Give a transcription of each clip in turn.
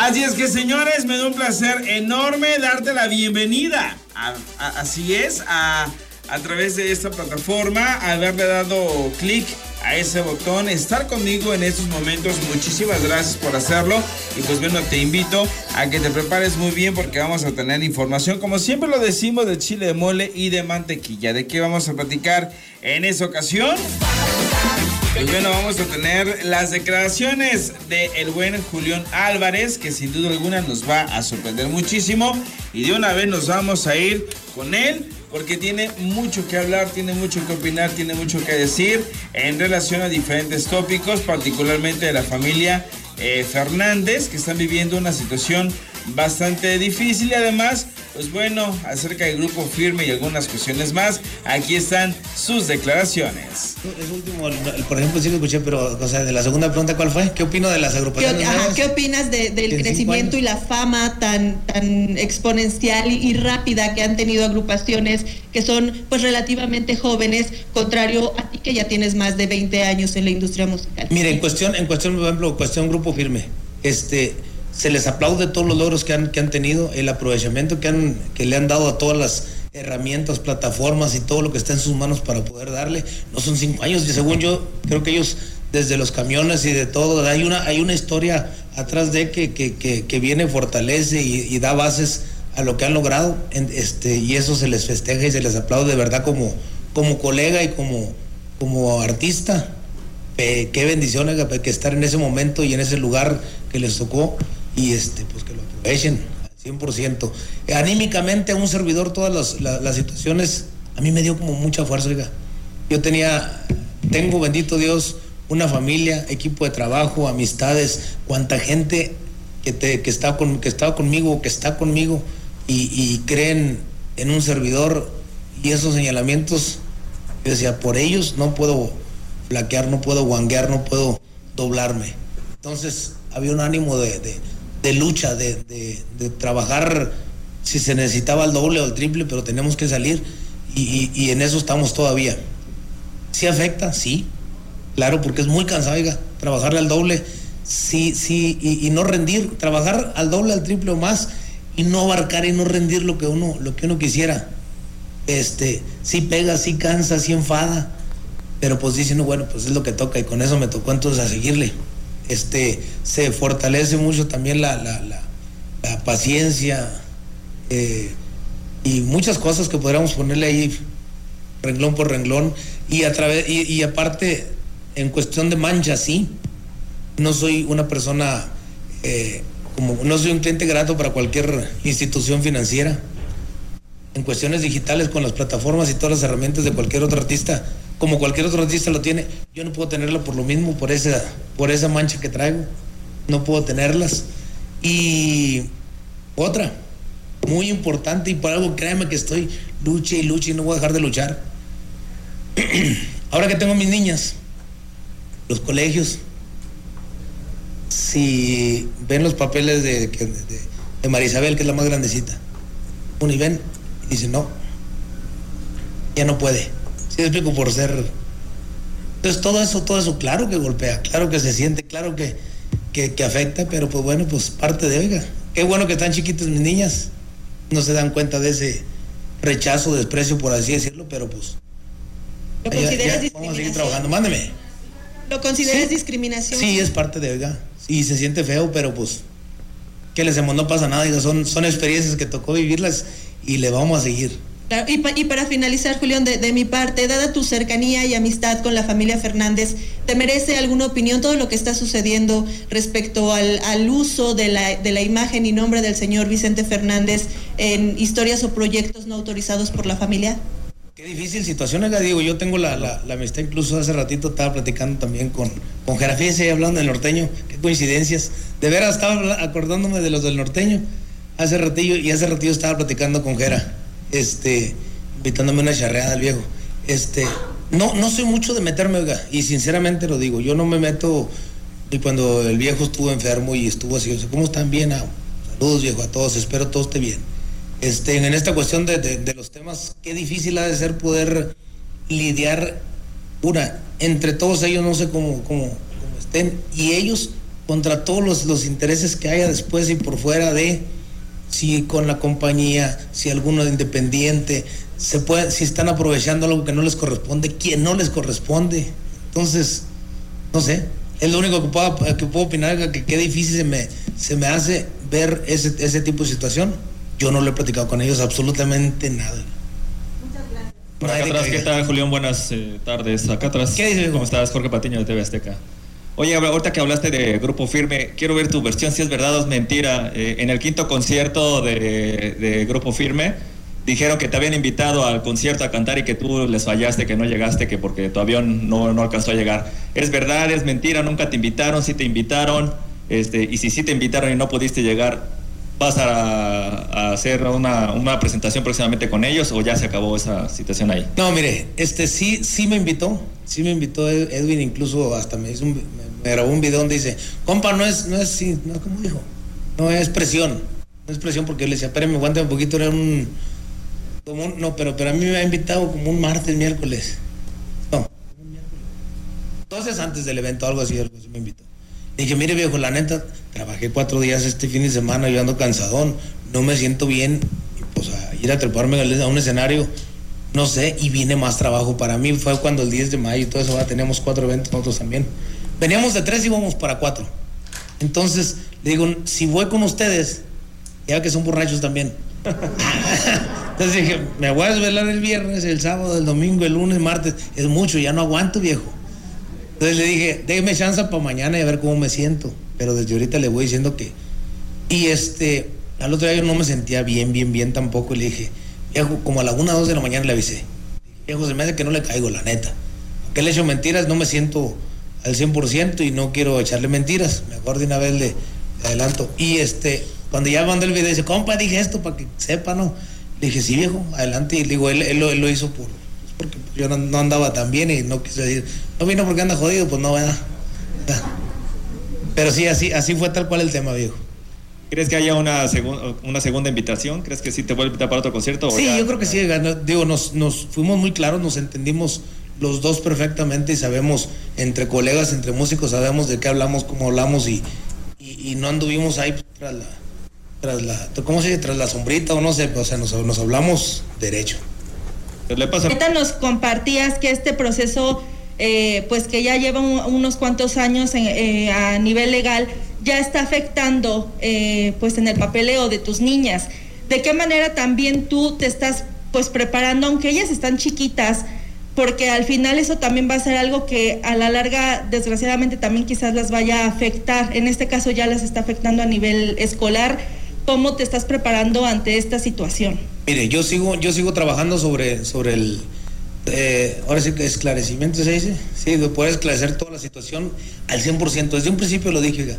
Así es que señores, me da un placer enorme darte la bienvenida. así es, a, a través de esta plataforma, haberle dado clic a ese botón, estar conmigo en estos momentos. Muchísimas gracias por hacerlo. Y pues bueno, te invito a que te prepares muy bien porque vamos a tener información, como siempre lo decimos, de chile de mole y de mantequilla. ¿De qué vamos a platicar en esa ocasión? Pues bueno, vamos a tener las declaraciones de el buen Julián Álvarez, que sin duda alguna nos va a sorprender muchísimo. Y de una vez nos vamos a ir con él porque tiene mucho que hablar, tiene mucho que opinar, tiene mucho que decir en relación a diferentes tópicos, particularmente de la familia eh, Fernández, que están viviendo una situación bastante difícil y además, pues bueno, acerca del grupo firme y algunas cuestiones más, aquí están sus declaraciones. Es último, por ejemplo, sí lo escuché, pero, o sea, de la segunda pregunta, ¿cuál fue? ¿Qué opino de las agrupaciones? ¿Qué, opinas del crecimiento y la fama tan, tan exponencial y, rápida que han tenido agrupaciones que son, pues, relativamente jóvenes, contrario a ti que ya tienes más de 20 años en la industria musical? Mire, en cuestión, en cuestión, por ejemplo, cuestión grupo firme, este se les aplaude todos los logros que han, que han tenido, el aprovechamiento que, han, que le han dado a todas las herramientas, plataformas y todo lo que está en sus manos para poder darle. No son cinco años, y según yo, creo que ellos, desde los camiones y de todo, hay una, hay una historia atrás de que, que, que, viene, fortalece y, da bases a lo que han logrado, este, y eso se les festeja y se les aplaude de verdad como, como colega y como, como artista. qué bendiciones que estar en ese momento y en ese lugar que les tocó y este, pues que lo aprovechen al 100%. Anímicamente a un servidor todas las, situaciones, a mí me dio como mucha fuerza, oiga. Yo tenía, tengo, bendito Dios, una familia, equipo de trabajo, amistades, cuánta gente que, te, que, está, con, que estaba conmigo, que está conmigo y, creen en un servidor y esos señalamientos, yo decía, por ellos no puedo flaquear, no puedo guanguear, no puedo doblarme. Entonces había un ánimo de lucha, de, trabajar si se necesitaba el doble o el triple, pero tenemos que salir y, en eso estamos todavía. ¿Sí afecta? Sí, claro, porque es muy cansado, oiga, trabajarle al doble, sí, sí, y, no rendir, trabajar al doble, al triple o más y no abarcar y no rendir lo que uno, lo que uno quisiera. Este, sí pega, sí cansa, sí enfada, pero pues dice bueno, pues es lo que toca y con eso me tocó entonces a seguirle este, se fortalece mucho también la, paciencia eh, y muchas cosas que podríamos ponerle ahí renglón por renglón y a través y, aparte en cuestión de mancha sí. No soy una persona eh, como no soy un cliente grato para cualquier institución financiera. En cuestiones digitales con las plataformas y todas las herramientas de cualquier otro artista como cualquier otro artista lo tiene, yo no puedo tenerla por lo mismo, por esa, por esa mancha que traigo, no puedo tenerlas. Y otra, muy importante y por algo créeme que estoy luche y luche y no voy a dejar de luchar. Ahora que tengo mis niñas, los colegios, si ven los papeles de, de, de Marisabel, que es la más grandecita, uno y ven y dicen, no, ya no puede Sí, explico por ser. Entonces todo eso, todo eso, claro que golpea, claro que se siente, claro que, que, afecta, pero pues bueno, pues parte de, oiga, qué bueno que están chiquitas mis niñas, no se dan cuenta de ese rechazo, desprecio, por así decirlo, pero pues. ¿Lo consideras discriminación? Vamos a seguir trabajando, mándeme. ¿Lo consideras discriminación? Sí, es parte de, oiga, y se siente feo, pero pues, ¿qué le hacemos? No pasa nada, digo, son, son experiencias que tocó vivirlas y le vamos a seguir. Y, para finalizar, Julián, de, mi parte, dada tu cercanía y amistad con la familia Fernández, ¿te merece alguna opinión todo lo que está sucediendo respecto al, uso de la, la, imagen y nombre del señor Vicente Fernández en historias o proyectos no autorizados por la familia? Qué difícil situación, la digo, yo tengo la, la, amistad, incluso hace ratito estaba platicando también con, con y hablando del norteño, qué coincidencias. De veras estaba acordándome de los del norteño hace ratillo y hace ratillo estaba platicando con Jera este, invitándome una charreada al viejo. Este, no, no soy mucho de meterme, oiga, y sinceramente lo digo, yo no me meto, y cuando el viejo estuvo enfermo y estuvo así, o ¿cómo están bien? Ah, saludos viejo a todos, espero todo esté bien. Este, en esta cuestión de, los temas, qué difícil ha de ser poder lidiar, una, entre todos ellos, no sé cómo, cómo, cómo estén, y ellos contra todos los, los intereses que haya después y por fuera de si con la compañía, si alguno independiente, se puede, si están aprovechando algo que no les corresponde, quién no les corresponde. Entonces, no sé, es lo único que puedo, que puedo opinar, que qué difícil se me, se me hace ver ese, ese tipo de situación. Yo no lo he platicado con ellos absolutamente nada. Por acá atrás, ¿qué tal, Julián? Buenas eh, tardes. Acá atrás, ¿Qué dices? ¿cómo estás? Jorge Patiño de TV Azteca. Oye, ahorita que hablaste de Grupo Firme, quiero ver tu versión, si es verdad o es mentira. Eh, en el quinto concierto de, Grupo Firme, dijeron que te habían invitado al concierto a cantar y que tú les fallaste, que no llegaste, que porque tu avión no, no alcanzó a llegar. ¿Es verdad, es mentira? ¿Nunca te invitaron? ¿Sí te invitaron? Este, y si sí te invitaron y no pudiste llegar, ¿vas a, hacer una, una, presentación próximamente con ellos o ya se acabó esa situación ahí? No, mire, este sí, sí me invitó, sí me invitó Edwin, incluso hasta me hizo un, me grabó un video donde dice, compa, no es, no es, no, ¿cómo dijo? No es presión, no es presión porque le decía, espérame, aguante un poquito, era un, como un, no, pero, pero a mí me ha invitado como un martes, miércoles, no. Entonces antes del evento, algo así, algo así me invitó. Dije, mire viejo, la neta, trabajé cuatro días este fin de semana, yo ando cansadón, no me siento bien, pues a ir a treparme a un escenario, no sé, y viene más trabajo para mí. Fue cuando el 10 de mayo y todo eso, va, tenemos cuatro eventos nosotros también. Veníamos de tres y vamos para cuatro. Entonces, le digo, si voy con ustedes, ya que son borrachos también. Entonces dije, me voy a desvelar el viernes, el sábado, el domingo, el lunes, martes. Es mucho, ya no aguanto, viejo. Entonces le dije, déjeme chance para mañana y a ver cómo me siento. Pero desde ahorita le voy diciendo que. Y este, al otro día yo no me sentía bien, bien, bien tampoco. Y le dije, viejo, como a la una, dos de la mañana le avisé. Viejo, se me hace que no le caigo, la neta. Porque le hecho mentiras, no me siento al 100% y no quiero echarle mentiras. Mejor de una vez le, adelanto. Y este, cuando ya mandó el video, dice, compa, dije esto para que sepa, ¿no? Le dije, sí, viejo, adelante. Y le digo, él, él, lo, hizo por, yo no, andaba tan bien y no quise decir, no vino porque anda jodido, pues no, ¿verdad? Pero sí, así, así fue tal cual el tema, viejo. ¿Crees que haya una, una segunda invitación? ¿Crees que sí te vuelve a invitar para otro concierto? Sí, yo creo que sí. Digo, nos, nos fuimos muy claros, nos entendimos los dos perfectamente y sabemos, entre colegas, entre músicos, sabemos de qué hablamos, cómo hablamos y, y, no anduvimos ahí tras la, tras la, ¿cómo se dice? Tras la sombrita o no sé, o sea, nos, nos hablamos derecho. ¿Le pasa? Ahorita nos compartías que este proceso, eh, pues que ya lleva unos cuantos años eh, a nivel legal, ya está afectando eh, pues en el papeleo de tus niñas. ¿De qué manera también tú te estás pues preparando, aunque ellas están chiquitas, porque al final eso también va a ser algo que a la larga, desgraciadamente, también quizás las vaya a afectar. En este caso ya las está afectando a nivel escolar. ¿Cómo te estás preparando ante esta situación? Mire, yo sigo, yo sigo trabajando sobre, sobre el, eh, ahora sí que esclarecimiento se dice, sí, de poder esclarecer toda la situación al 100%. Desde un principio lo dije,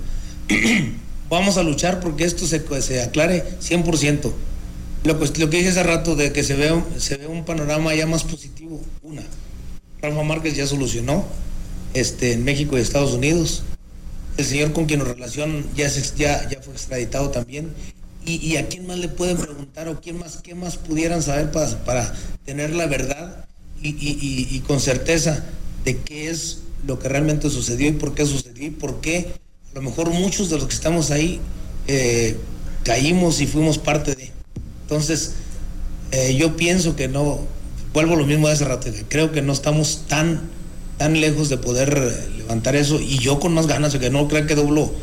vamos a luchar porque esto se, se aclare 100%. Lo, pues, lo que dije hace rato de que se ve, se ve un panorama ya más positivo, una, Rafa Márquez ya solucionó este, en México y Estados Unidos. El señor con quien nos relación ya, ya, ya fue extraditado también. Y, a quién más le pueden preguntar o quién más, qué más pudieran saber para, para tener la verdad y, con certeza de qué es lo que realmente sucedió y por qué sucedió y por qué a lo mejor muchos de los que estamos ahí eh, caímos y fuimos parte de. Entonces, eh, yo pienso que no, vuelvo lo mismo de hace rato, creo que no estamos tan, tan lejos de poder levantar eso y yo con más ganas, que no creo que doblo,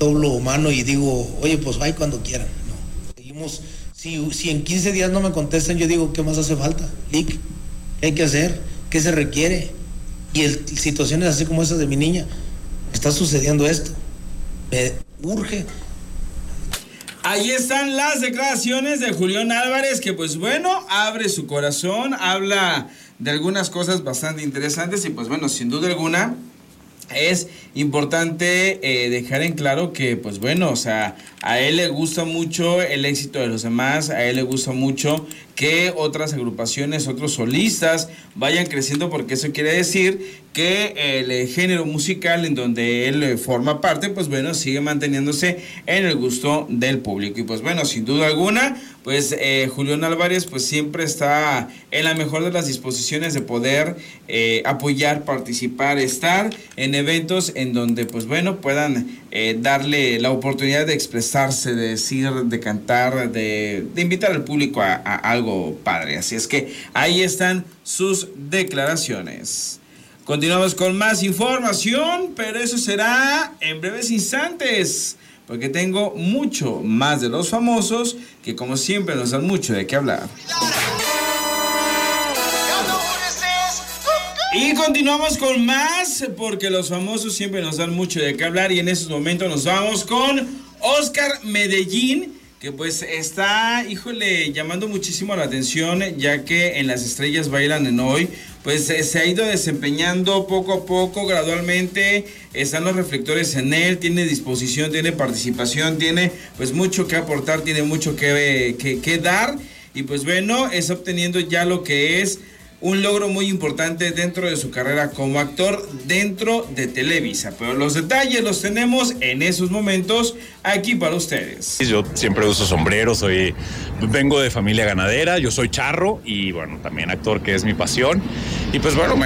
doblo mano y digo, oye, pues vaya cuando quieran. No, seguimos, si, si en 15 días no me contestan, yo digo, ¿qué más hace falta? Lick, ¿qué hay que hacer? ¿Qué se requiere? Y el, situaciones así como esas de mi niña, está sucediendo esto. Me urge Ahí están las declaraciones de Julián Álvarez, que pues bueno, abre su corazón, habla de algunas cosas bastante interesantes y pues bueno, sin duda alguna es importante eh, dejar en claro que pues bueno, o sea, a él le gusta mucho el éxito de los demás, a él le gusta mucho que otras agrupaciones, otros solistas vayan creciendo porque eso quiere decir que el género musical en donde él forma parte, pues bueno, sigue manteniéndose en el gusto del público. Y pues bueno, sin duda alguna, pues eh, Julián Álvarez pues siempre está en la mejor de las disposiciones de poder eh, apoyar, participar, estar en eventos en donde pues bueno puedan eh, darle la oportunidad de expresarse, de decir, de cantar, de, invitar al público a, algo padre. Así es que ahí están sus declaraciones. Continuamos con más información, pero eso será en breves instantes, porque tengo mucho más de los famosos que como siempre nos dan mucho de qué hablar. Y continuamos con más, porque los famosos siempre nos dan mucho de qué hablar y en estos momentos nos vamos con Oscar Medellín, que pues está, híjole, llamando muchísimo la atención, ya que en Las Estrellas Bailan en Hoy, pues se ha ido desempeñando poco a poco, gradualmente, están los reflectores en él, tiene disposición, tiene participación, tiene pues mucho que aportar, tiene mucho que, que, que dar. Y pues bueno, está obteniendo ya lo que es un logro muy importante dentro de su carrera como actor dentro de Televisa. Pero los detalles los tenemos en esos momentos aquí para ustedes. Yo siempre uso sombrero, soy, vengo de familia ganadera, yo soy charro y bueno, también actor que es mi pasión. Y pues bueno,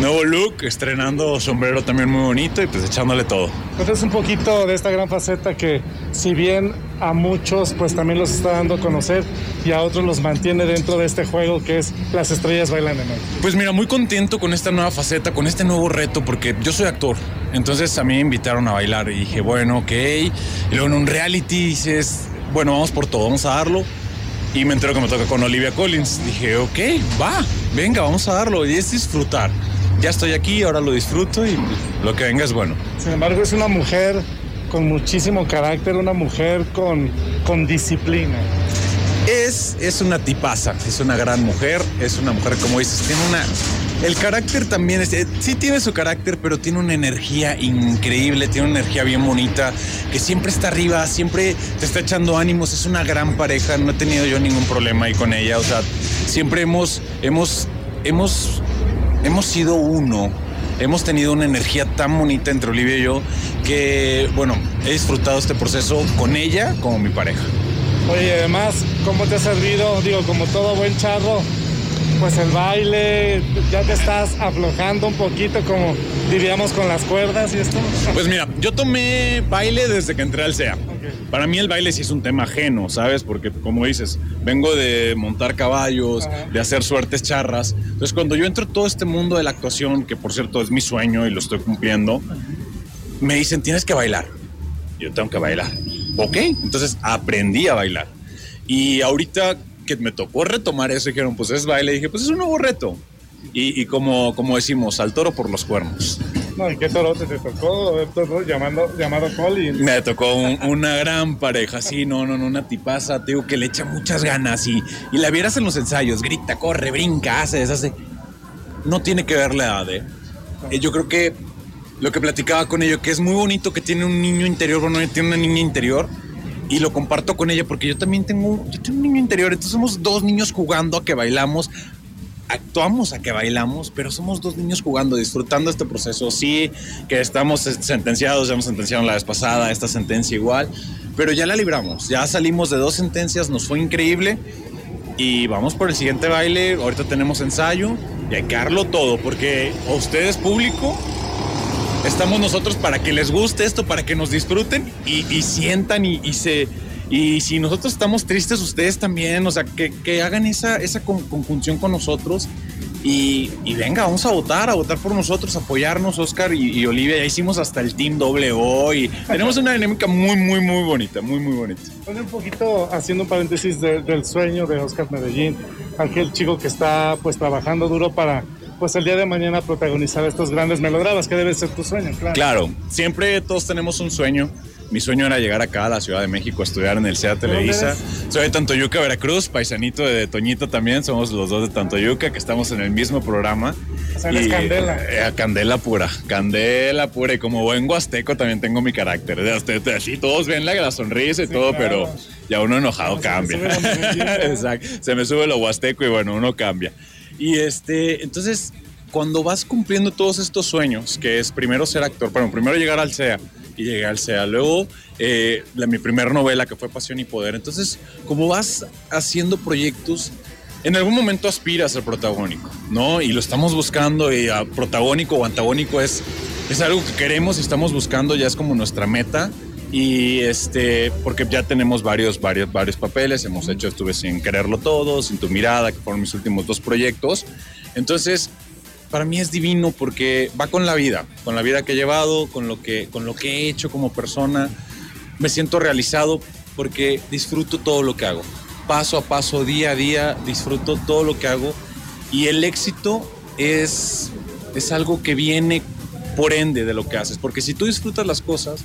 nuevo look, estrenando sombrero también muy bonito y pues echándole todo. Pues un poquito de esta gran faceta que si bien a muchos pues también los está dando a conocer y a otros los mantiene dentro de este juego que es Las Estrellas Bailan en Pues mira, muy contento con esta nueva faceta, con este nuevo reto porque yo soy actor. Entonces a mí me invitaron a bailar y dije, bueno, ok. Y luego en un reality dices, bueno, vamos por todo, vamos a darlo. Y me entero que me toca con Olivia Collins. Dije, ok, va, venga, vamos a darlo. Y es disfrutar. Ya estoy aquí, ahora lo disfruto y lo que venga es bueno. Sin embargo, es una mujer con muchísimo carácter, una mujer con, con disciplina. Es, es una tipaza, es una gran mujer, es una mujer, como dices, tiene una... El carácter también, es, eh, sí tiene su carácter, pero tiene una energía increíble, tiene una energía bien bonita, que siempre está arriba, siempre te está echando ánimos, es una gran pareja, no he tenido yo ningún problema ahí con ella, o sea, siempre hemos, hemos, hemos, hemos sido uno, hemos tenido una energía tan bonita entre Olivia y yo, que, bueno, he disfrutado este proceso con ella como mi pareja. Oye, además, ¿cómo te ha servido? Digo, como todo buen charro, pues el baile, ya te estás aflojando un poquito, como diríamos con las cuerdas y esto. Pues mira, yo tomé baile desde que entré al SEA. Para mí el baile sí es un tema ajeno, ¿sabes? Porque como dices, vengo de montar caballos, de hacer suertes charras. Entonces cuando yo entro en todo este mundo de la actuación, que por cierto es mi sueño y lo estoy cumpliendo, me dicen, tienes que bailar. Yo tengo que bailar. Ok, entonces aprendí a bailar. Y ahorita que me tocó retomar eso, dijeron, pues es baile, dije, pues es un nuevo reto. Y, como, como decimos, al toro por los cuernos. No, ¿y qué toro te, tocó? Llamando, llamado Colin. Me tocó una gran pareja, sí, no, no, no, una tipaza, digo, que le echa muchas ganas y, y la vieras en los ensayos, grita, corre, brinca, hace, deshace. No tiene que ver la edad, ¿eh? eh yo creo que lo que platicaba con ella, que es muy bonito que tiene un niño interior, bueno, tiene una niña interior y lo comparto con ella porque yo también tengo, yo tengo un niño interior, entonces somos dos niños jugando a que bailamos, actuamos a que bailamos, pero somos dos niños jugando, disfrutando este proceso. Sí, que estamos sentenciados, ya hemos sentenciado la vez pasada, esta sentencia igual, pero ya la libramos, ya salimos de dos sentencias, nos fue increíble y vamos por el siguiente baile, ahorita tenemos ensayo y hay que darlo todo porque a ustedes público estamos nosotros para que les guste esto, para que nos disfruten y, sientan y, se... Y si nosotros estamos tristes, ustedes también, o sea, que, hagan esa, esa conjunción con nosotros y, venga, vamos a votar, a votar por nosotros, apoyarnos, Oscar y, Olivia. Ya hicimos hasta el Team Doble y tenemos una dinámica muy, muy, muy bonita, muy, muy bonita. Bueno, un poquito haciendo un paréntesis del sueño de Oscar Medellín, aquel chico que está pues trabajando duro para pues el día de mañana protagonizar estos grandes melodramas, que debe ser tu sueño, claro. Claro, siempre todos tenemos un sueño. Mi sueño era llegar acá a la Ciudad de México a estudiar en el CEA Televisa. Soy de Tantoyuca, Veracruz, paisanito de Toñito también. Somos los dos de Tantoyuca, que estamos en el mismo programa. O y, Candela. Eh, candela pura, candela pura. Y como buen huasteco también tengo mi carácter. Así todos ven la, sonrisa y todo, pero ya uno enojado cambia. Exacto. Se me sube lo huasteco y bueno, uno cambia. Y este, entonces, cuando vas cumpliendo todos estos sueños, que es primero ser actor, bueno, primero llegar al CEA, y llegué al CEA, luego eh, mi primera novela que fue Pasión y Poder, entonces, como vas haciendo proyectos, en algún momento aspiras al protagónico, ¿no? Y lo estamos buscando, y a protagónico o antagónico es es algo que queremos y estamos buscando, ya es como nuestra meta. Y este, porque ya tenemos varios, varios, varios papeles, hemos hecho, estuve sin quererlo todo, sin tu mirada, que fueron mis últimos dos proyectos. Entonces, para mí es divino porque va con la vida, con la vida que he llevado, con lo que, con lo que he hecho como persona. Me siento realizado porque disfruto todo lo que hago. Paso a paso, día a día, disfruto todo lo que hago. Y el éxito es, es algo que viene por ende de lo que haces. Porque si tú disfrutas las cosas,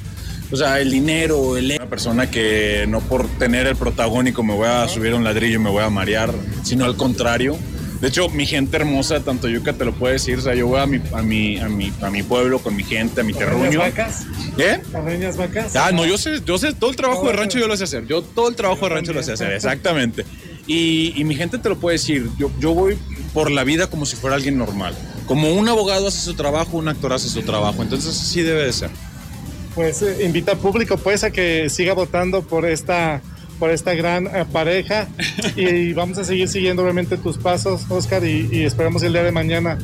o sea, el dinero, el... Una persona que no por tener el protagónico me voy a subir a un ladrillo y me voy a marear, sino al contrario. De hecho, mi gente hermosa, tanto Yuca te lo puede decir, o sea, yo voy a mi, a mi, a mi, a mi pueblo con mi gente, a mi terruño. vacas? ¿Eh? ¿Ordeñas vacas? Ah, no, yo sé, yo sé, todo el trabajo de rancho yo lo sé hacer. Yo todo el trabajo de rancho lo sé hacer, exactamente. Y, y mi gente te lo puede decir, yo, yo voy por la vida como si fuera alguien normal. Como un abogado hace su trabajo, un actor hace su trabajo. Entonces así debe de ser. Pues eh, invita al público pues a que siga votando por esta por esta gran eh, pareja. Y vamos a seguir siguiendo obviamente tus pasos, Oscar, y, y esperamos el día de mañana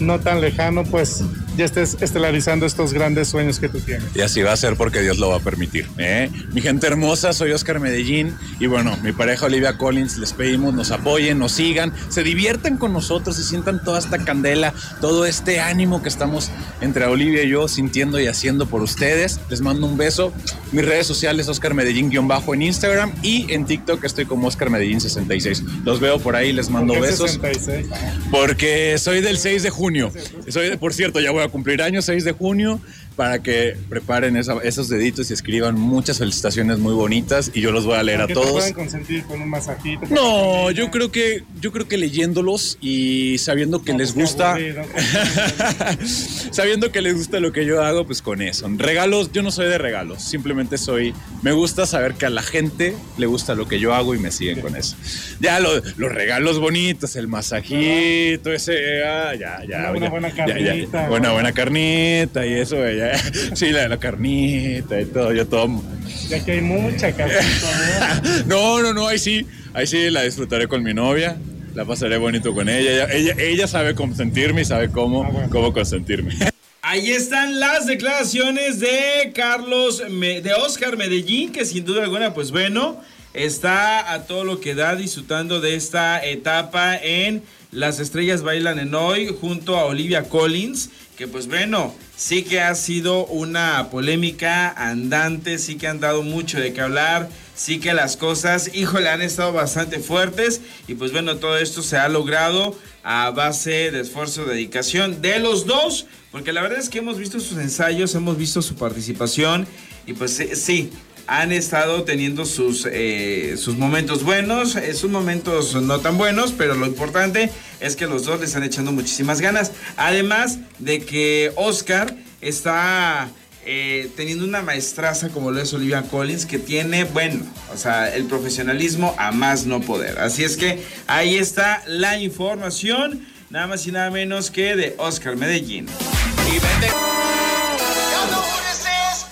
no tan lejano, pues ya estés estelarizando estos grandes sueños que tú tienes. Y así va a ser porque Dios lo va a permitir. ¿eh? Mi gente hermosa, soy Oscar Medellín y bueno, mi pareja Olivia Collins, les pedimos nos apoyen, nos sigan, se diviertan con nosotros y sientan toda esta candela, todo este ánimo que estamos entre Olivia y yo sintiendo y haciendo por ustedes. Les mando un beso. Mis redes sociales, Oscar Medellín-bajo en Instagram y en TikTok estoy como Oscar Medellín 66. Los veo por ahí, les mando ¿Por qué besos. 66? Porque soy del 6 de junio. Soy, por cierto, ya voy a cumplir años 6 de junio para que preparen esa- esos deditos y escriban muchas felicitaciones muy bonitas y yo los voy a leer a ¿Qué te todos. pueden consentir con un masajito? No, yo creo que yo creo que leyéndolos y sabiendo que No, les gusta aburrido. sabiendo que les gusta lo que yo hago, pues con eso. Regalos, yo no soy de regalos, simplemente soy me gusta saber que a la gente le gusta lo que yo hago y me siguen con eso. Ya lo- los regalos bonitos, el masajito, ese ah, ya ya Una- una ya, buena ya, ya, carnita, buena ¿no? buena carnita y eso, ya. Sí, la de la carnita y todo, yo tomo. Ya que hay mucha casita, No, no, no, ahí sí, ahí sí la disfrutaré con mi novia, la pasaré bonito con ella. Ella, ella, ella sabe consentirme y sabe cómo, Ah, bueno. cómo consentirme. Ahí están las declaraciones de Carlos, Me- de Oscar Medellín, que sin duda alguna, pues bueno, está a todo lo que da disfrutando de esta etapa en Las Estrellas Bailan en Hoy junto a Olivia Collins, que pues bueno, sí que ha sido una polémica andante, sí que han dado mucho de qué hablar, sí que las cosas, híjole, han estado bastante fuertes y pues bueno, todo esto se ha logrado a base de esfuerzo, dedicación de los dos, porque la verdad es que hemos visto sus ensayos, hemos visto su participación y pues sí, han estado teniendo sus, eh, sus momentos buenos, eh, sus momentos no tan buenos, pero lo importante es que los dos le están echando muchísimas ganas. Además de que Oscar está eh, teniendo una maestraza como lo es Olivia Collins, que tiene, bueno, o sea, el profesionalismo a más no poder. Así es que ahí está la información, nada más y nada menos que de Oscar Medellín.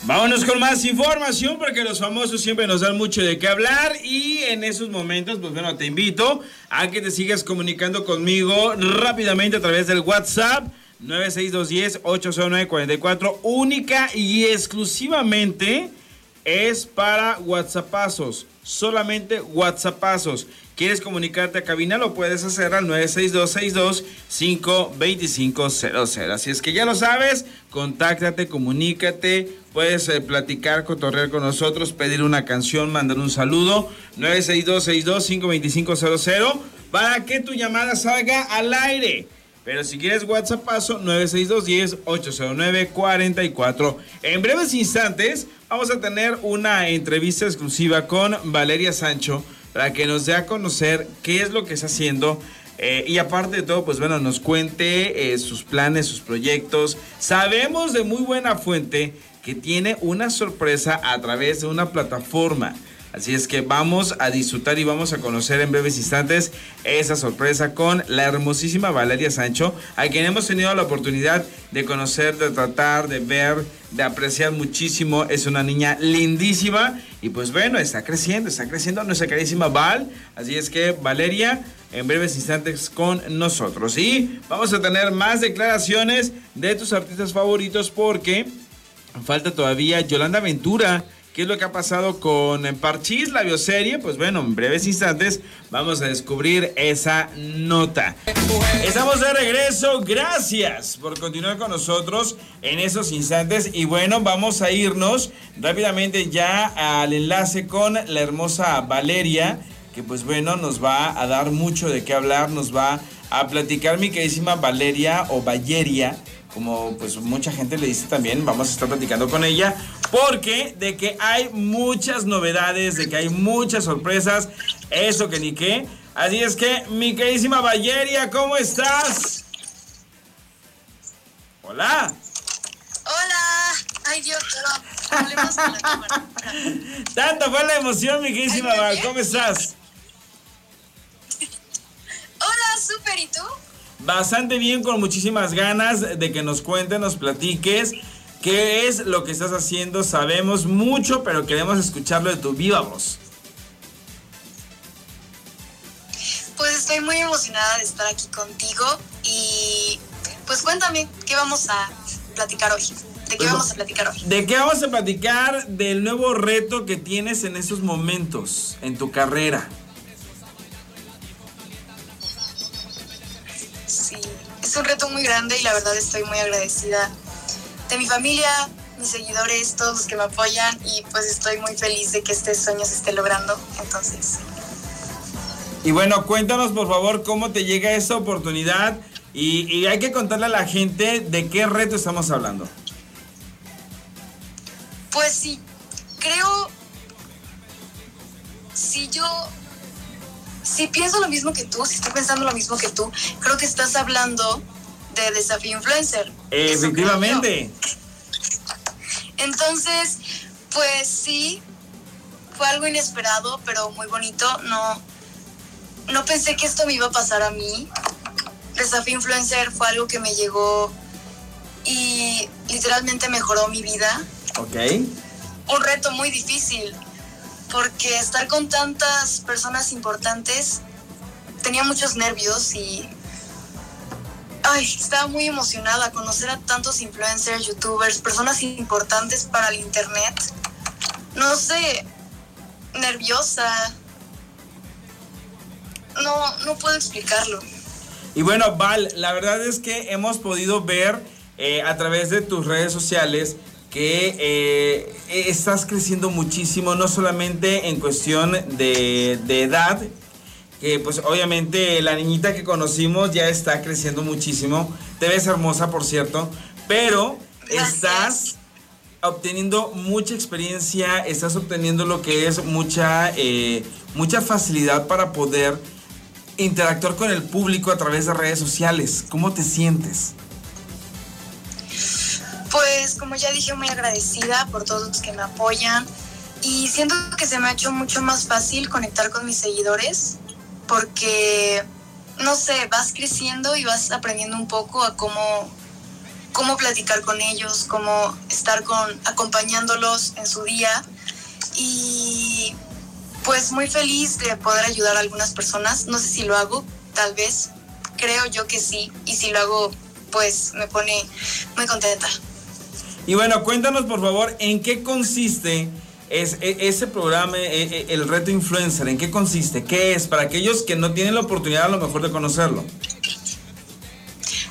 Vámonos con más información porque los famosos siempre nos dan mucho de qué hablar y en esos momentos, pues bueno, te invito a que te sigas comunicando conmigo rápidamente a través del WhatsApp 96210-80944, única y exclusivamente es para WhatsAppazos, solamente WhatsAppazos. ¿Quieres comunicarte a cabina? Lo puedes hacer al 96262-52500. Así es que ya lo sabes, contáctate, comunícate, puedes eh, platicar, cotorrear con nosotros, pedir una canción, mandar un saludo. 96262-52500 para que tu llamada salga al aire. Pero si quieres WhatsApp paso 96210-809-44. En breves instantes vamos a tener una entrevista exclusiva con Valeria Sancho para que nos dé a conocer qué es lo que está haciendo. eh, y aparte de todo, pues bueno, nos cuente eh, sus planes, sus proyectos. Sabemos de muy buena fuente que tiene una sorpresa a través de una plataforma. Así es que vamos a disfrutar y vamos a conocer en breves instantes esa sorpresa con la hermosísima Valeria Sancho, a quien hemos tenido la oportunidad de conocer, de tratar, de ver, de apreciar muchísimo. Es una niña lindísima y pues bueno, está creciendo, está creciendo nuestra carísima Val. Así es que Valeria, en breves instantes con nosotros. Y vamos a tener más declaraciones de tus artistas favoritos porque falta todavía Yolanda Ventura ¿Qué es lo que ha pasado con Parchís, la bioserie? Pues bueno, en breves instantes vamos a descubrir esa nota. Estamos de regreso, gracias por continuar con nosotros en esos instantes y bueno, vamos a irnos rápidamente ya al enlace con la hermosa Valeria, que pues bueno, nos va a dar mucho de qué hablar, nos va a platicar mi queridísima Valeria o Valeria como pues mucha gente le dice también, vamos a estar platicando con ella, porque de que hay muchas novedades, de que hay muchas sorpresas, eso que ni qué. Así es que, mi queridísima Valleria, ¿cómo estás? Hola. Hola. Ay Dios, problemas con la cámara. Tanto fue la emoción, mi queridísima Val, ¿cómo estás? Hola, súper, ¿y tú? bastante bien, con muchísimas ganas de que nos cuentes, nos platiques qué es lo que estás haciendo. Sabemos mucho, pero queremos escucharlo de tu viva voz. Pues estoy muy emocionada de estar aquí contigo y pues cuéntame qué vamos a platicar hoy. ¿De qué Pues, vamos a platicar hoy? ¿De qué vamos a platicar? Del nuevo reto que tienes en esos momentos en tu carrera. Sí, es un reto muy grande y la verdad estoy muy agradecida de mi familia, mis seguidores, todos los que me apoyan y pues estoy muy feliz de que este sueño se esté logrando. Entonces, Y bueno, cuéntanos por favor cómo te llega esa oportunidad y, y hay que contarle a la gente de qué reto estamos hablando. pues sí, creo, si yo, si pienso lo mismo que tú, si estoy pensando lo mismo que tú, creo que estás hablando de desafío influencer. Efectivamente. Entonces, pues sí, fue algo inesperado, pero muy bonito. No, no pensé que esto me iba a pasar a mí. Desafío Influencer fue algo que me llegó y literalmente mejoró mi vida. Ok. Un reto muy difícil, porque estar con tantas personas importantes tenía muchos nervios y ay, estaba muy emocionada conocer a tantos influencers, youtubers, personas importantes para el internet. No sé, nerviosa. No, no puedo explicarlo. Y bueno, Val, la verdad es que hemos podido ver eh, a través de tus redes sociales que eh, estás creciendo muchísimo, no solamente en cuestión de, de edad, que pues obviamente la niñita que conocimos ya está creciendo muchísimo, te ves hermosa por cierto, pero Gracias. estás obteniendo mucha experiencia, estás obteniendo lo que es mucha, eh, mucha facilidad para poder interactuar con el público a través de redes sociales. ¿Cómo te sientes? Pues como ya dije, muy agradecida por todos los que me apoyan y siento que se me ha hecho mucho más fácil conectar con mis seguidores porque, no sé, vas creciendo y vas aprendiendo un poco a cómo, cómo platicar con ellos, cómo estar con, acompañándolos en su día y pues muy feliz de poder ayudar a algunas personas. No sé si lo hago, tal vez, creo yo que sí y si lo hago pues me pone muy contenta. Y bueno, cuéntanos por favor en qué consiste es, e- ese programa, e- e- el reto influencer, en qué consiste, qué es, para aquellos que no tienen la oportunidad a lo mejor de conocerlo.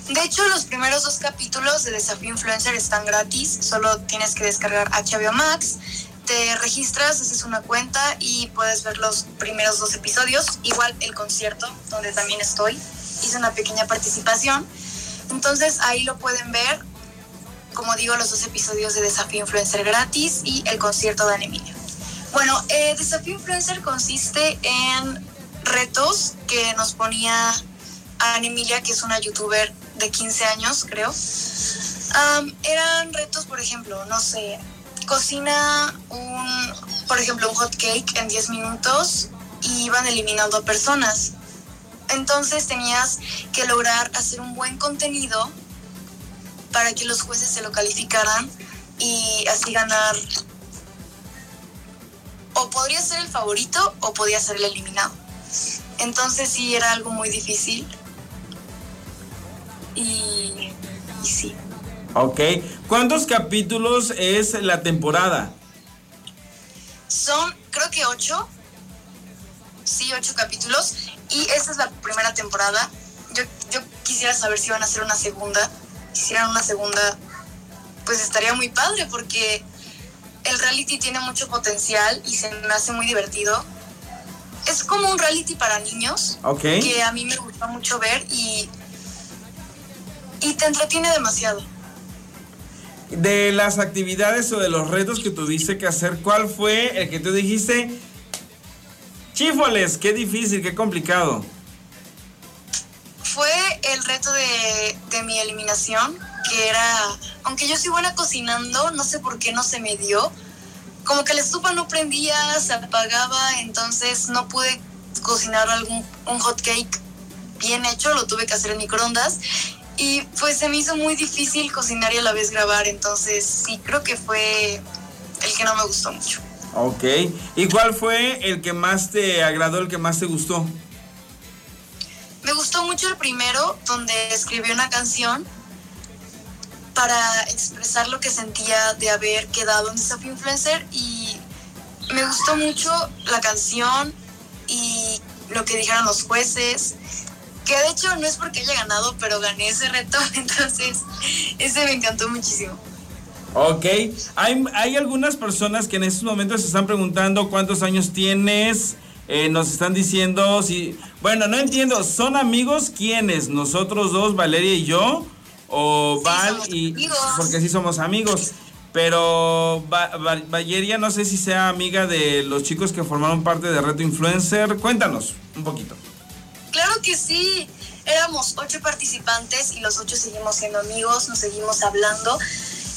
De hecho, los primeros dos capítulos de Desafío Influencer están gratis, solo tienes que descargar HBO Max, te registras, haces una cuenta y puedes ver los primeros dos episodios, igual el concierto, donde también estoy, hice una pequeña participación, entonces ahí lo pueden ver, como digo, los dos episodios de Desafío Influencer gratis y el concierto de Ana Emilia. Bueno, eh, Desafío Influencer consiste en retos que nos ponía Ana Emilia, que es una youtuber de 15 años, creo. Eran retos, por ejemplo, no sé, cocina un, por ejemplo, un hot cake en 10 minutos y iban eliminando personas. Entonces tenías que lograr hacer un buen contenido para que los jueces se lo calificaran y así ganar. O podría ser el favorito o podía ser el eliminado. Entonces sí era algo muy difícil. Y, y sí. Ok. ¿Cuántos capítulos es la temporada? Son, creo que ocho. Sí, ocho capítulos. Y esta es la primera temporada. Yo, yo quisiera saber si van a hacer una segunda. Hicieran una segunda, pues estaría muy padre porque el reality tiene mucho potencial y se me hace muy divertido. Es como un reality para niños Ok. que a mí me gusta mucho ver y, y te entretiene demasiado. De las actividades o de los retos que tuviste que hacer, ¿cuál fue el que tú dijiste? Chífoles, qué difícil, qué complicado. Fue el reto de, de mi eliminación, que era, aunque yo soy buena cocinando, no sé por qué no se me dio. Como que la estufa no prendía, se apagaba, entonces no pude cocinar algún un hot cake bien hecho, lo tuve que hacer en microondas. Y pues se me hizo muy difícil cocinar y a la vez grabar, entonces sí, creo que fue el que no me gustó mucho. Ok. ¿Y cuál fue el que más te agradó, el que más te gustó? Gustó mucho el primero, donde escribí una canción para expresar lo que sentía de haber quedado en Desafío Influencer y me gustó mucho la canción y lo que dijeron los jueces, que de hecho no es porque haya ganado, pero gané ese reto, entonces ese me encantó muchísimo. Ok. Hay, hay algunas personas que en estos momentos se están preguntando cuántos años tienes. Eh, nos están diciendo si. Bueno, no entiendo. ¿Son amigos quiénes? ¿Nosotros dos, Valeria y yo? ¿O Val y.? amigos. Porque sí somos amigos. Pero Va- Va- Valeria no sé si sea amiga de los chicos que formaron parte de Reto Influencer. Cuéntanos un poquito. Claro que sí. Éramos ocho participantes y los ocho seguimos siendo amigos, nos seguimos hablando.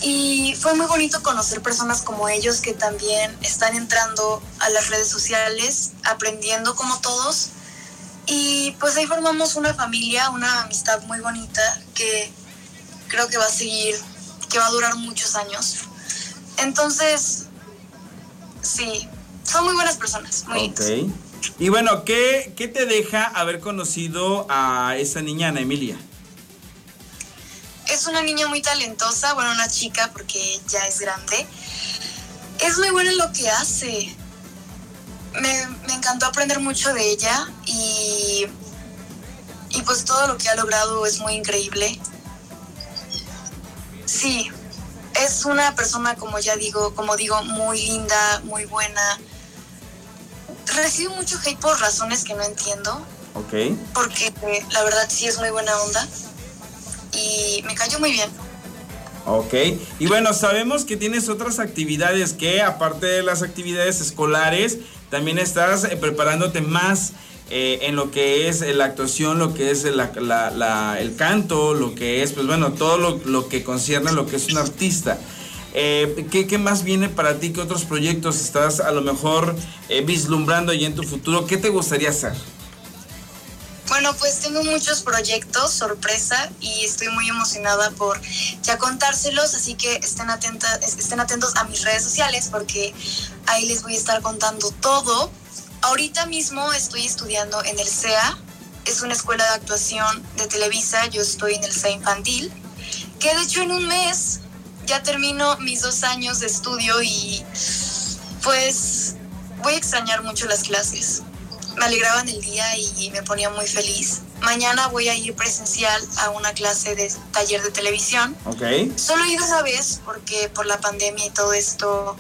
Y fue muy bonito conocer personas como ellos que también están entrando a las redes sociales, aprendiendo como todos. Y pues ahí formamos una familia, una amistad muy bonita que creo que va a seguir, que va a durar muchos años. Entonces, sí, son muy buenas personas, muy lindos. Ok. Y bueno, ¿qué, ¿qué te deja haber conocido a esa niña, Ana Emilia? Es una niña muy talentosa, bueno, una chica porque ya es grande. Es muy buena en lo que hace. Me, me encantó aprender mucho de ella y, y pues todo lo que ha logrado es muy increíble. Sí, es una persona, como ya digo, como digo, muy linda, muy buena. Recibe mucho hate por razones que no entiendo, Ok. porque la verdad sí es muy buena onda y me cayó muy bien. Ok. Y bueno, sabemos que tienes otras actividades que, aparte de las actividades escolares, también estás eh, preparándote más eh, en lo que es eh, la actuación, lo que es el canto, lo que es, pues bueno, todo lo, que concierne a lo que es un artista. Eh, ¿qué, qué más viene para ti? ¿Qué otros proyectos estás a lo mejor vislumbrando ya en tu futuro? ¿Qué te gustaría hacer? Bueno, pues tengo muchos proyectos, sorpresa, y estoy muy emocionada por ya contárselos, así que estén, atentas, estén atentos a mis redes sociales porque ahí les voy a estar contando todo. Ahorita mismo estoy estudiando en el CEA, es una escuela de actuación de Televisa, yo estoy en el CEA infantil, que de hecho en un mes ya termino mis dos años de estudio y pues voy a extrañar mucho las clases me alegraban el día y me ponía muy feliz. Mañana voy a ir presencial a una clase de taller de televisión. Ok. Solo he ido esa vez porque por la pandemia y todo esto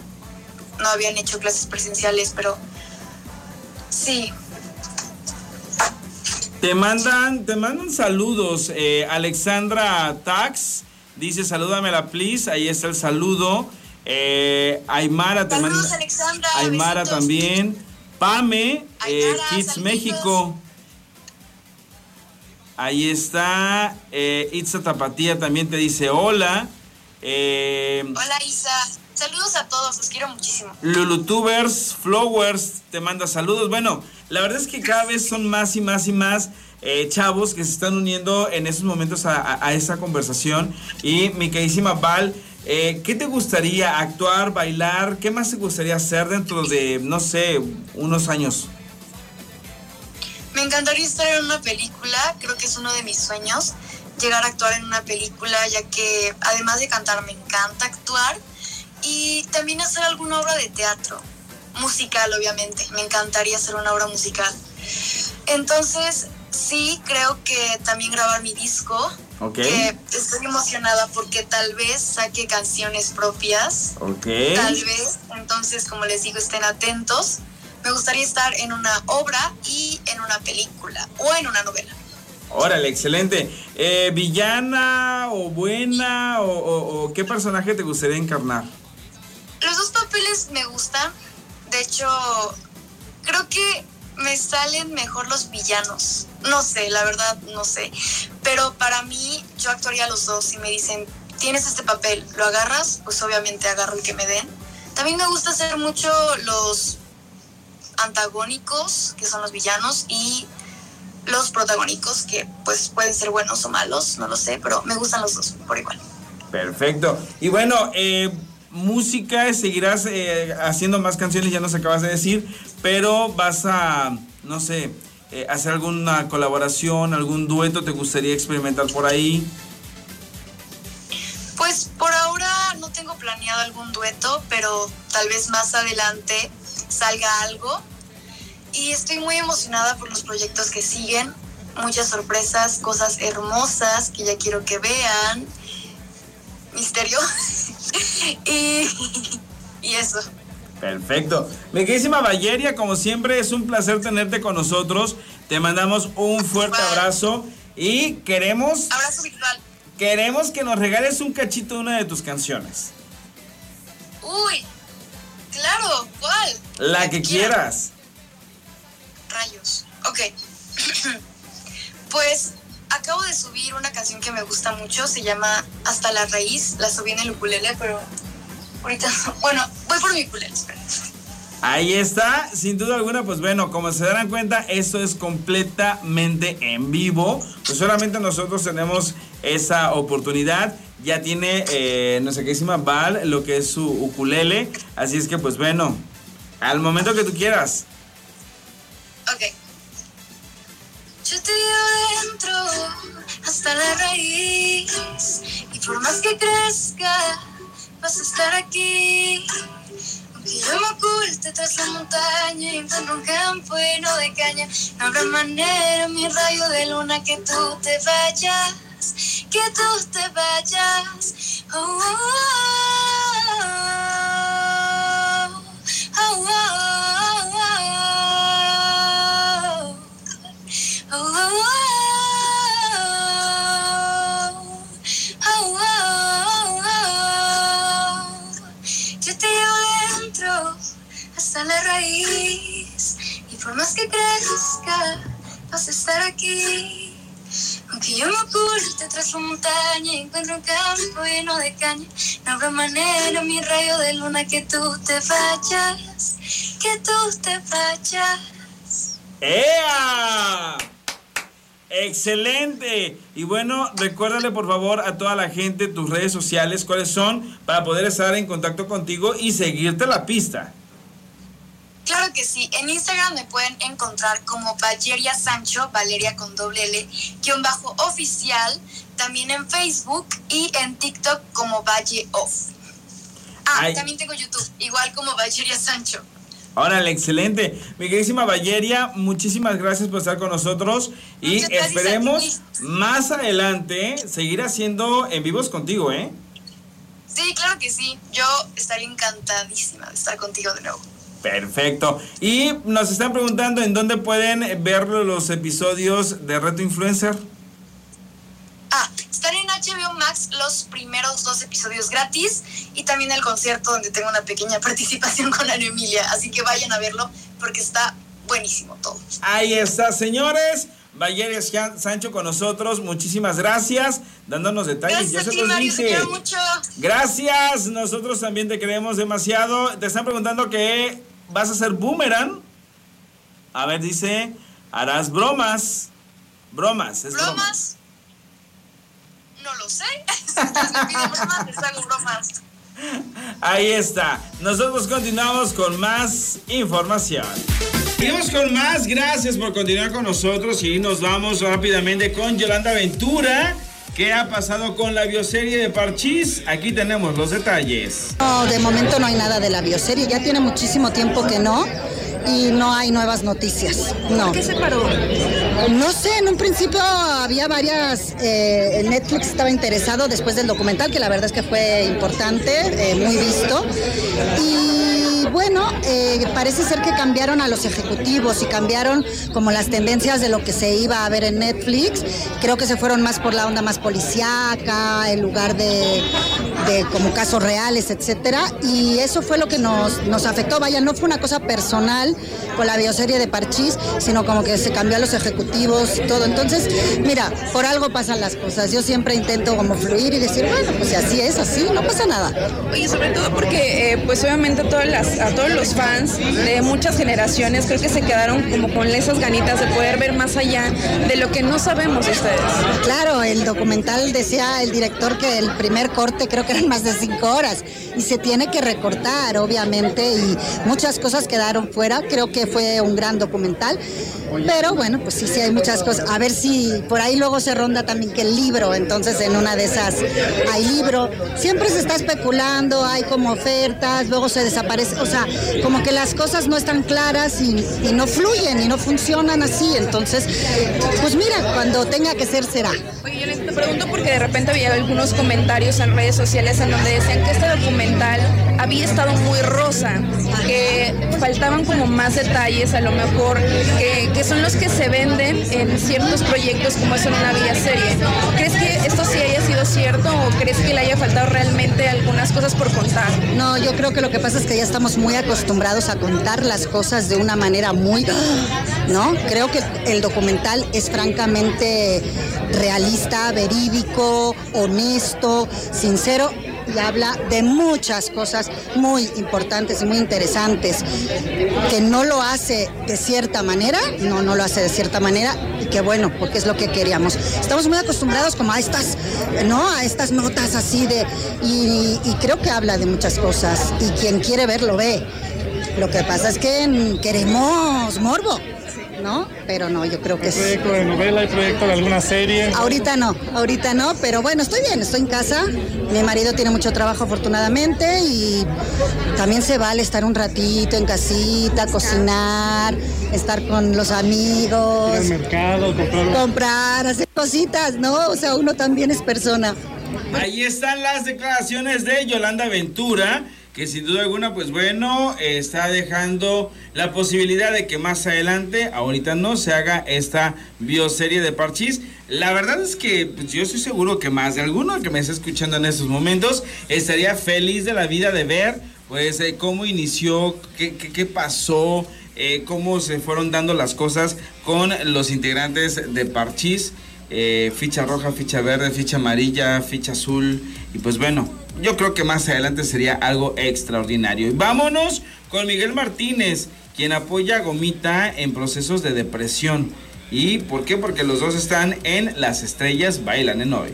no habían hecho clases presenciales, pero sí, Te mandan, te mandan saludos. eh, Alexandra Tax dice salúdamela please. Ahí está el saludo. Eh, Aymara te Saludos, manda. Alexandra, Aymara besitos. también. Pame, eh, Kids. México. Ahí está. Eh, Itza Tapatía también te dice hola. Eh, hola Isa, Saludos a todos, los quiero muchísimo. Lulutubers, Flowers, te manda saludos. Bueno, la verdad es que cada vez son más y más y más eh, chavos que se están uniendo en esos momentos a, a, esa conversación. Y mi queridísima Val, eh, ¿qué te gustaría actuar, bailar? ¿Qué más te gustaría hacer dentro de, no sé, unos años? Me encantaría estar en una película, creo que es uno de mis sueños, llegar a actuar en una película, ya que además de cantar me encanta actuar y también hacer alguna obra de teatro, musical obviamente, me encantaría hacer una obra musical. Entonces, sí, creo que también grabar mi disco, que estoy emocionada porque tal vez saque canciones propias, tal vez, entonces como les digo, estén atentos. Me gustaría estar en una obra y en una película o en una novela. Órale, excelente. Eh, ¿Villana o buena o qué personaje te gustaría encarnar? Los dos papeles me gustan. De hecho, creo que me salen mejor los villanos. No sé, la verdad, no sé. Pero para mí, yo actuaría los dos. Si me dicen, tienes este papel, ¿lo agarras? Pues obviamente agarro el que me den. También me gusta hacer mucho los antagónicos, que son los villanos, y los protagónicos, que pues pueden ser buenos o malos, no lo sé, pero me gustan los dos por igual. Perfecto. Y bueno, eh, música, seguirás eh, haciendo más canciones, ya nos acabas de decir, pero vas a, no sé, eh, hacer alguna colaboración, algún dueto, ¿te gustaría experimentar por ahí? Pues por ahora no tengo planeado algún dueto, pero tal vez más adelante salga algo. Y estoy muy emocionada por los proyectos que siguen, muchas sorpresas, cosas hermosas que ya quiero que vean. Misterio. y, eso. Perfecto. Mi queridísima Valleria, como siempre, es un placer tenerte con nosotros. Te mandamos un fuerte abrazo y queremos. Abrazo virtual. Queremos que nos regales un cachito de una de tus canciones. Uy, claro, ¿cuál? La, que, quieras. Rayos. Ok. pues acabo de subir una canción que me gusta mucho, se llama Hasta la raíz, la subí en el ukulele, pero ahorita, bueno, voy por mi ukulele, Ahí está, sin duda alguna, pues bueno, como se darán cuenta, esto es completamente en vivo. Pues solamente nosotros tenemos esa oportunidad. Ya tiene eh, nuestra querísima Val lo que es su ukulele. Así es que, pues bueno, al momento que tú quieras. Ok. Yo te llevo dentro hasta la raíz y por más que crezca vas a estar aquí. Aunque yo me oculte tras la montaña y en un campo lleno de caña, no habrá manera, mi rayo de luna, que tú te vayas, que tú te vayas. oh, oh, oh, oh, oh, Dentro hasta la raíz y por más que crezca vas a estar aquí. Aunque yo me oculte tras la montaña encuentro un campo lleno de caña, no habrá manera, mi rayo de luna, que tú te vayas, que tú te vayas. ¡Ea! Excelente. Y bueno, recuérdale por favor a toda la gente tus redes sociales, cuáles son, para poder estar en contacto contigo y seguirte la pista. Claro que sí. En Instagram me pueden encontrar como Valeria Sancho, Valeria con doble L, guion bajo oficial. También en Facebook y en TikTok como Valle Off. Ah, también tengo YouTube, igual como Valeria Sancho. Órale, excelente. Mi queridísima Valleria, muchísimas gracias por estar con nosotros y esperemos más adelante seguir haciendo en vivos contigo, ¿eh? Sí, claro que sí. Yo estaría encantadísima de estar contigo de nuevo. Perfecto. Y nos están preguntando en dónde pueden ver los episodios de Reto Influencer. Ah, están en HBO Max los primeros dos episodios gratis y también el concierto donde tengo una pequeña participación con Ana Emilia. Así que vayan a verlo porque está buenísimo todo. Ahí está, señores. Valleres Sancho con nosotros. Muchísimas gracias, dándonos detalles. Gracias, Yo se los dije. Mucho. Gracias, nosotros también te queremos demasiado. Te están preguntando que vas a hacer boomerang. A ver, dice, harás bromas. Bromas, es bromas. No lo sé. bromas, les hago bromas. Ahí está. Nosotros continuamos con más información. Seguimos con más. Gracias por continuar con nosotros y nos vamos rápidamente con Yolanda Ventura. ¿Qué ha pasado con la bioserie de Parchís? Aquí tenemos los detalles. No, de momento no hay nada de la bioserie. Ya tiene muchísimo tiempo que no y no hay nuevas noticias. No. ¿Por qué se paró? No sé, en un principio había varias, eh, Netflix estaba interesado después del documental, que la verdad es que fue importante, eh, muy visto. Y bueno, eh, parece ser que cambiaron a los ejecutivos y cambiaron como las tendencias de lo que se iba a ver en Netflix. Creo que se fueron más por la onda más policíaca, en lugar de, de como casos reales, etcétera. Y eso fue lo que nos, nos afectó. Vaya, no fue una cosa personal con la bioserie de Parchís, sino como que se cambió a los ejecutivos y todo. Entonces, mira, por algo pasan las cosas. Yo siempre intento como fluir y decir, bueno, pues si así es, así, no pasa nada. Oye, sobre todo porque, eh, pues obviamente todas las, a todos los fans de muchas generaciones creo que se quedaron como con esas ganitas de poder ver más allá de lo que no sabemos ustedes. Claro, el documental decía el director que el primer corte creo que eran más de cinco horas y se tiene que recortar, obviamente, y muchas cosas quedaron fuera. Creo que fue un gran documental. Pero bueno, pues sí, sí hay muchas cosas. A ver si por ahí luego se ronda también que el libro, entonces en una de esas hay libro. Siempre se está especulando, hay como ofertas, luego se desaparece. O sea, como que las cosas no están claras y, no fluyen y no funcionan así. Entonces, pues mira, cuando tenga que ser, será. Oye, yo te pregunto porque de repente había algunos comentarios en redes sociales en donde decían que este documental había estado muy rosa, que faltaban como más detalles, a lo mejor, que, que son los que se venden en ciertos proyectos como es en una vía serie. ¿Crees que esto sí haya sido cierto o crees que le haya faltado realmente algunas cosas por contar? No, yo creo que lo que pasa es que ya estamos muy acostumbrados a contar las cosas de una manera muy... ¿No? Creo que el documental es francamente realista, verídico, honesto, sincero y habla de muchas cosas muy importantes y muy interesantes. Que no lo hace de cierta manera, no, no lo hace de cierta manera, y que bueno, porque es lo que queríamos. Estamos muy acostumbrados como a estas, ¿no? A estas notas así de. Y, y creo que habla de muchas cosas. Y quien quiere ver, lo ve. Lo que pasa es que queremos morbo. ¿No? Pero no, yo creo que ¿Hay proyecto de novela, hay proyecto de alguna serie? Ahorita no, ahorita no, pero bueno, estoy bien, estoy en casa. Mi marido tiene mucho trabajo afortunadamente y también se vale estar un ratito en casita, cocinar, estar con los amigos. Ir al mercado, comprar. Comprar, hacer cositas, ¿no? O sea, uno también es persona. Ahí están las declaraciones de Yolanda Ventura que sin duda alguna, pues bueno, está dejando la posibilidad de que más adelante, ahorita no, se haga esta bioserie de Parchís. La verdad es que pues, yo estoy seguro que más de alguno que me está escuchando en estos momentos estaría feliz de la vida de ver, pues, eh, cómo inició, qué, qué, pasó, eh, cómo se fueron dando las cosas con los integrantes de Parchís. Eh, ficha roja, ficha verde, ficha amarilla, ficha azul. Y pues bueno, yo creo que más adelante sería algo extraordinario. Y vámonos con Miguel Martínez, quien apoya a Gomita en procesos de depresión. ¿Y por qué? Porque los dos están en Las Estrellas Bailan en Hoy.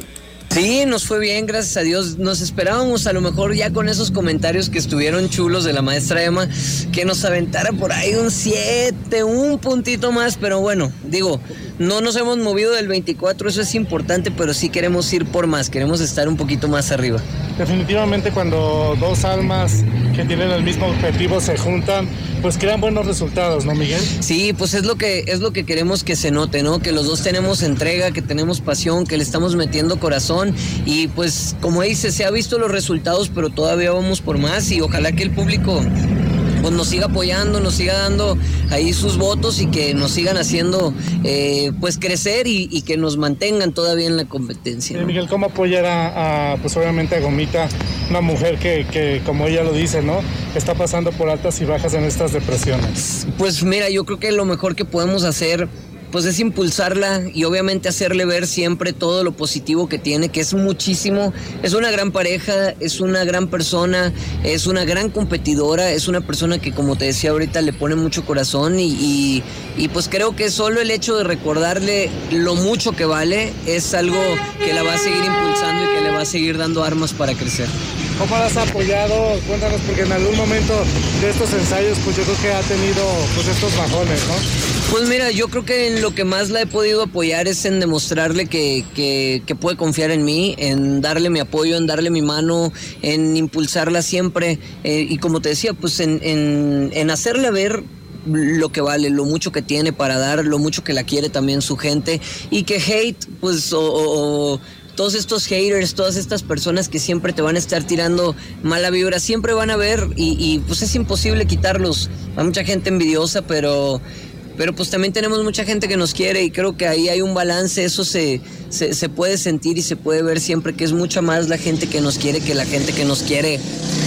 Sí, nos fue bien, gracias a Dios. Nos esperábamos a lo mejor ya con esos comentarios que estuvieron chulos de la maestra Emma, que nos aventara por ahí un 7, un puntito más, pero bueno, digo, no nos hemos movido del 24, eso es importante, pero sí queremos ir por más, queremos estar un poquito más arriba. Definitivamente cuando dos almas que tienen el mismo objetivo se juntan, pues crean buenos resultados, ¿no, Miguel? Sí, pues es lo que es lo que queremos que se note, ¿no? Que los dos tenemos entrega, que tenemos pasión, que le estamos metiendo corazón y pues como dice, se ha visto los resultados, pero todavía vamos por más y ojalá que el público pues nos siga apoyando, nos siga dando ahí sus votos y que nos sigan haciendo eh, pues crecer y, que nos mantengan todavía en la competencia. Miguel, ¿cómo apoyar a, pues obviamente a Gomita, una mujer que, que, como ella lo dice, ¿no? Está pasando por altas y bajas en estas depresiones. Pues mira, yo creo que lo mejor que podemos hacer pues es impulsarla y obviamente hacerle ver siempre todo lo positivo que tiene, que es muchísimo. Es una gran pareja, es una gran persona, es una gran competidora, es una persona que como te decía ahorita le pone mucho corazón y, y, pues creo que solo el hecho de recordarle lo mucho que vale es algo que la va a seguir impulsando y que le va a seguir dando armas para crecer. ¿Cómo has apoyado? Cuéntanos, porque en algún momento de estos ensayos, pues yo creo que ha tenido pues estos bajones, ¿no? Pues mira, yo creo que en lo que más la he podido apoyar es en demostrarle que, que, puede confiar en mí, en darle mi apoyo, en darle mi mano, en impulsarla siempre. Eh, y como te decía, pues en, en, en hacerle ver lo que vale, lo mucho que tiene para dar, lo mucho que la quiere también su gente y que hate, pues, o todos estos haters, todas estas personas que siempre te van a estar tirando mala vibra, siempre van a ver y, pues es imposible quitarlos. Hay mucha gente envidiosa, pero pero pues también tenemos mucha gente que nos quiere y creo que ahí hay un balance, eso se, se, puede sentir y se puede ver siempre que es mucha más la gente que nos quiere que la gente que nos quiere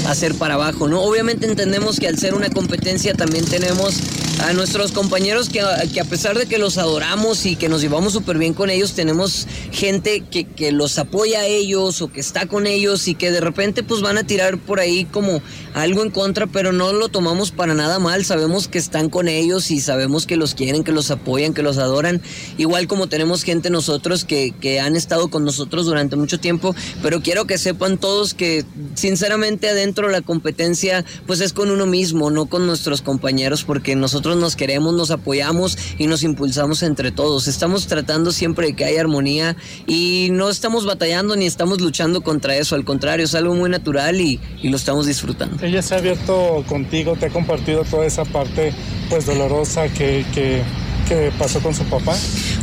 hacer para abajo, ¿no? Obviamente entendemos que al ser una competencia también tenemos a nuestros compañeros que, que, a pesar de que los adoramos y que nos llevamos súper bien con ellos, tenemos gente que, que, los apoya a ellos o que está con ellos y que de repente pues van a tirar por ahí como algo en contra, pero no lo tomamos para nada mal, sabemos que están con ellos y sabemos que los quieren, que los apoyan, que los adoran, igual como tenemos gente nosotros que, que han estado con nosotros durante mucho tiempo, pero quiero que sepan todos que sinceramente adentro la competencia pues es con uno mismo, no con nuestros compañeros, porque nosotros nos queremos, nos apoyamos y nos impulsamos entre todos. Estamos tratando siempre de que haya armonía y no estamos batallando ni estamos luchando contra eso, al contrario, es algo muy natural y, lo estamos disfrutando. Ella se ha abierto contigo, te ha compartido toda esa parte pues dolorosa que, que que pasó con su papá?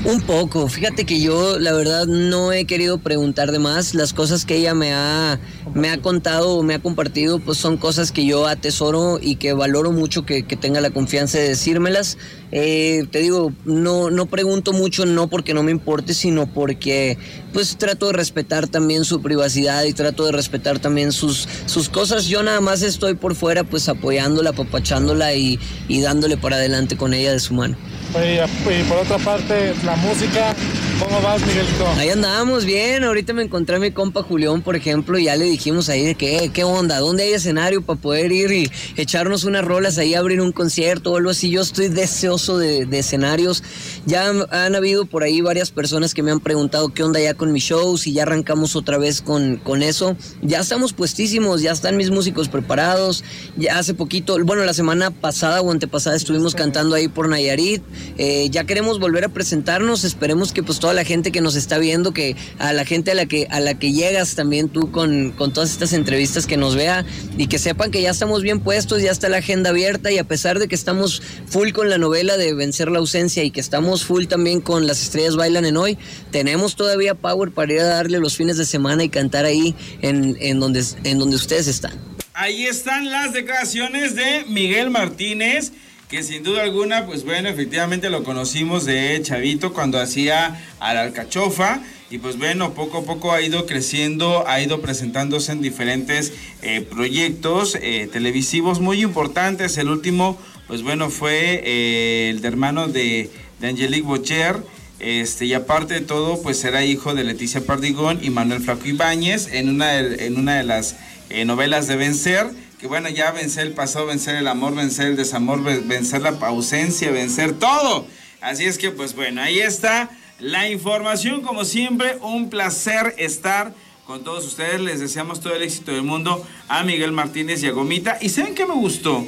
Un poco. Fíjate que yo, la verdad, no he querido preguntar de más. Las cosas que ella me ha, me ha contado o me ha compartido, pues son cosas que yo atesoro y que valoro mucho que, tenga la confianza de decírmelas. Eh, te digo, no, no pregunto mucho, no porque no me importe, sino porque pues trato de respetar también su privacidad y trato de respetar también sus, sus cosas. Yo nada más estoy por fuera, pues apoyándola, apapachándola y, y dándole para adelante con ella de su mano. Y, por otra parte, la música, ¿cómo vas, Miguelito? Ahí andamos bien. Ahorita me encontré a mi compa Julián, por ejemplo, y ya le dijimos ahí de que, ¿qué onda? ¿Dónde hay escenario para poder ir y echarnos unas rolas ahí, abrir un concierto o algo así? Yo estoy deseoso de, escenarios. Ya han, habido por ahí varias personas que me han preguntado qué onda ya con mis shows y ya arrancamos otra vez con, con eso. Ya estamos puestísimos, ya están mis músicos preparados. Ya hace poquito, bueno, la semana pasada o antepasada estuvimos cantando ahí por Nayarit. Eh, ya queremos volver a presentarnos, esperemos que pues toda la gente que nos está viendo, que a la gente a la que, a la que llegas también tú con, con todas estas entrevistas que nos vea y que sepan que ya estamos bien puestos, ya está la agenda abierta y a pesar de que estamos full con la novela de Vencer la ausencia y que estamos full también con Las estrellas bailan en hoy, tenemos todavía power para ir a darle los fines de semana y cantar ahí en, en, donde, en donde ustedes están. Ahí están las declaraciones de Miguel Martínez que sin duda alguna, pues bueno, efectivamente lo conocimos de Chavito cuando hacía a la alcachofa. Y pues bueno, poco a poco ha ido creciendo, ha ido presentándose en diferentes eh, proyectos eh, televisivos muy importantes. El último, pues bueno, fue eh, el de hermano de, de Angelique Bocher. Este, y aparte de todo, pues era hijo de Leticia Pardigón y Manuel Flaco Ibáñez en una en una de las novelas de Vencer que bueno, ya vencer el pasado, vencer el amor, vencer el desamor, vencer la ausencia, vencer todo. Así es que pues bueno, ahí está la información, como siempre, un placer estar con todos ustedes. Les deseamos todo el éxito del mundo a Miguel Martínez y a Gomita. ¿Y saben qué me gustó?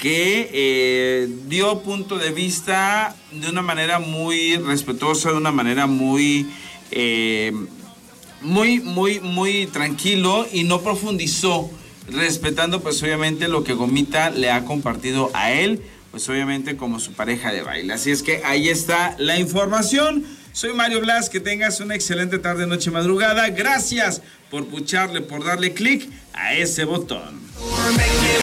Que eh, dio punto de vista de una manera muy respetuosa, de una manera muy, eh, muy, muy, muy tranquilo y no profundizó respetando pues obviamente lo que Gomita le ha compartido a él, pues obviamente como su pareja de baile. Así es que ahí está la información. Soy Mario Blas, que tengas una excelente tarde, noche, madrugada. Gracias por pucharle, por darle clic a ese botón.